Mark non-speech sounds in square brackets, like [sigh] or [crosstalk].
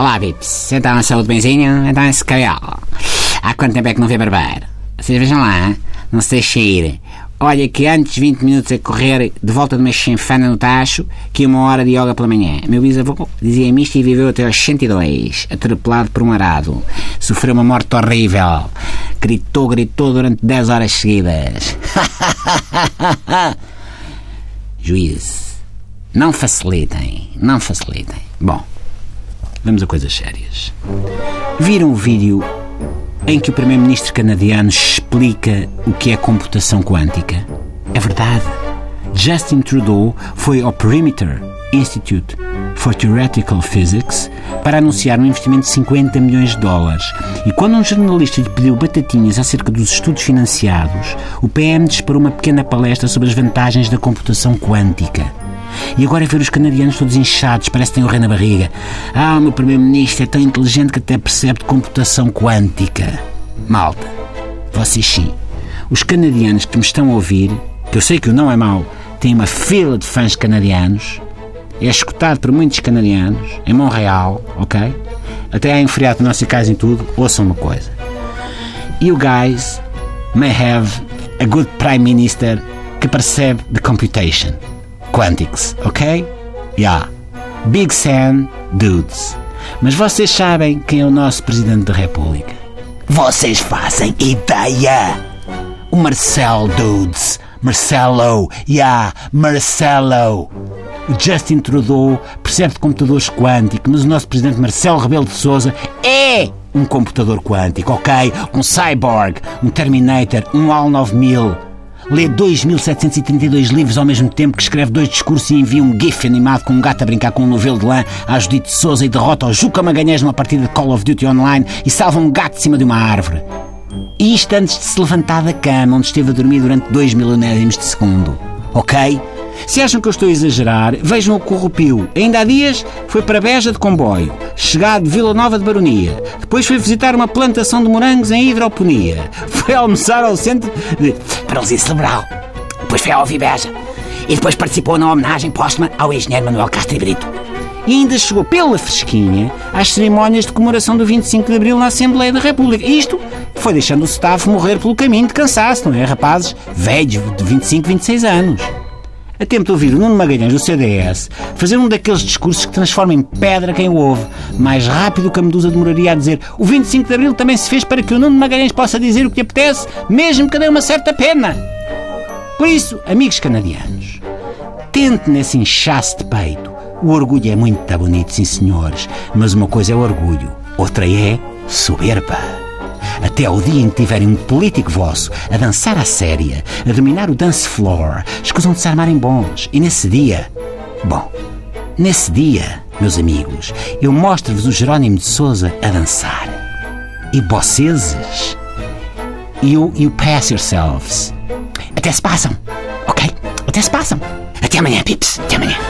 Olá, Pips. Então, a saúde benzinho? Então, esse cabelo. Há quanto tempo é que não vê barbeiro? Vocês vejam lá, não se deixe ir. Olha que antes 20 minutos a correr de volta de uma chinfana no tacho que uma hora de yoga pela manhã. Meu bisavô dizia-me isto e viveu até aos 102, atropelado por um arado. Sofreu uma morte horrível. Gritou, gritou durante 10 horas seguidas. [laughs] Juízes, não facilitem, não facilitem. Bom, vamos a coisas sérias. Viram o vídeo em que o primeiro-ministro canadiano explica o que é computação quântica? É verdade. Justin Trudeau foi ao Perimeter Institute for Theoretical Physics para anunciar um investimento de 50 milhões de dólares. E quando um jornalista lhe pediu batatinhas acerca dos estudos financiados, o PM disparou uma pequena palestra sobre as vantagens da computação quântica. E agora é ver os canadianos todos inchados, parece que têm o rei na barriga. Ah, o meu primeiro-ministro é tão inteligente que até percebe de computação quântica. Malta, vocês sim. Os canadianos que me estão a ouvir, que eu sei que o não é mau, têm uma fila de fãs canadianos, é escutado por muitos canadianos, em Montreal, ok? Até há enfriado no nosso caso em tudo, ouçam uma coisa. You guys may have a good Prime Minister que percebe de computation. Quantics, ok? Yeah. Big Sam Dudes. Mas vocês sabem quem é o nosso Presidente da República? Vocês fazem ideia! O Marcelo Dudes. Marcelo. Yeah, Marcelo. O Justin Trudeau percebe de computadores quânticos, mas o nosso Presidente Marcelo Rebelo de Souza é um computador quântico, ok? Um cyborg, um Terminator, um AL 9000 lê 2.732 livros ao mesmo tempo que escreve dois discursos e envia um gif animado com um gato a brincar com um novelo de lã à Judite Souza e derrota o Juca Magalhães numa partida de Call of Duty Online e salva um gato de cima de uma árvore. E isto antes de se levantar da cama, onde esteve a dormir durante 2 milésimos de segundo. Ok? Se acham que eu estou a exagerar, vejam o Corrupio. Ainda há dias foi para Beja de comboio, chegado de Vila Nova de Baronia. Depois foi visitar uma plantação de morangos em hidroponia. [laughs] Foi almoçar ao centro de Paralisia Cerebral. Depois foi ao Vibeja. E depois participou na homenagem póstuma ao engenheiro Manuel Castro Brito. E ainda chegou pela fresquinha às cerimónias de comemoração do 25 de Abril na Assembleia da República. Isto foi deixando o staff morrer pelo caminho de cansaço, não é, rapazes? Velhos de 25, 26 anos a tempo de ouvir o Nuno Magalhães do CDS fazer um daqueles discursos que transforma em pedra quem o ouve, mais rápido que a Medusa demoraria a dizer o 25 de Abril também se fez para que o Nuno Magalhães possa dizer o que apetece, mesmo que dê uma certa pena. Por isso, amigos canadianos, tente nesse inchaço de peito. O orgulho é muito bonito, sim senhores, mas uma coisa é orgulho, outra é soberba até ao dia em que tiverem um político vosso a dançar à séria, a dominar o dance floor, escusam de se armarem bons. E nesse dia, bom, nesse dia, meus amigos, eu mostro-vos o Jerónimo de Souza a dançar. E vocês, you, you pass yourselves. Até se passam, ok? Até se passam. Até amanhã, pips. Até amanhã.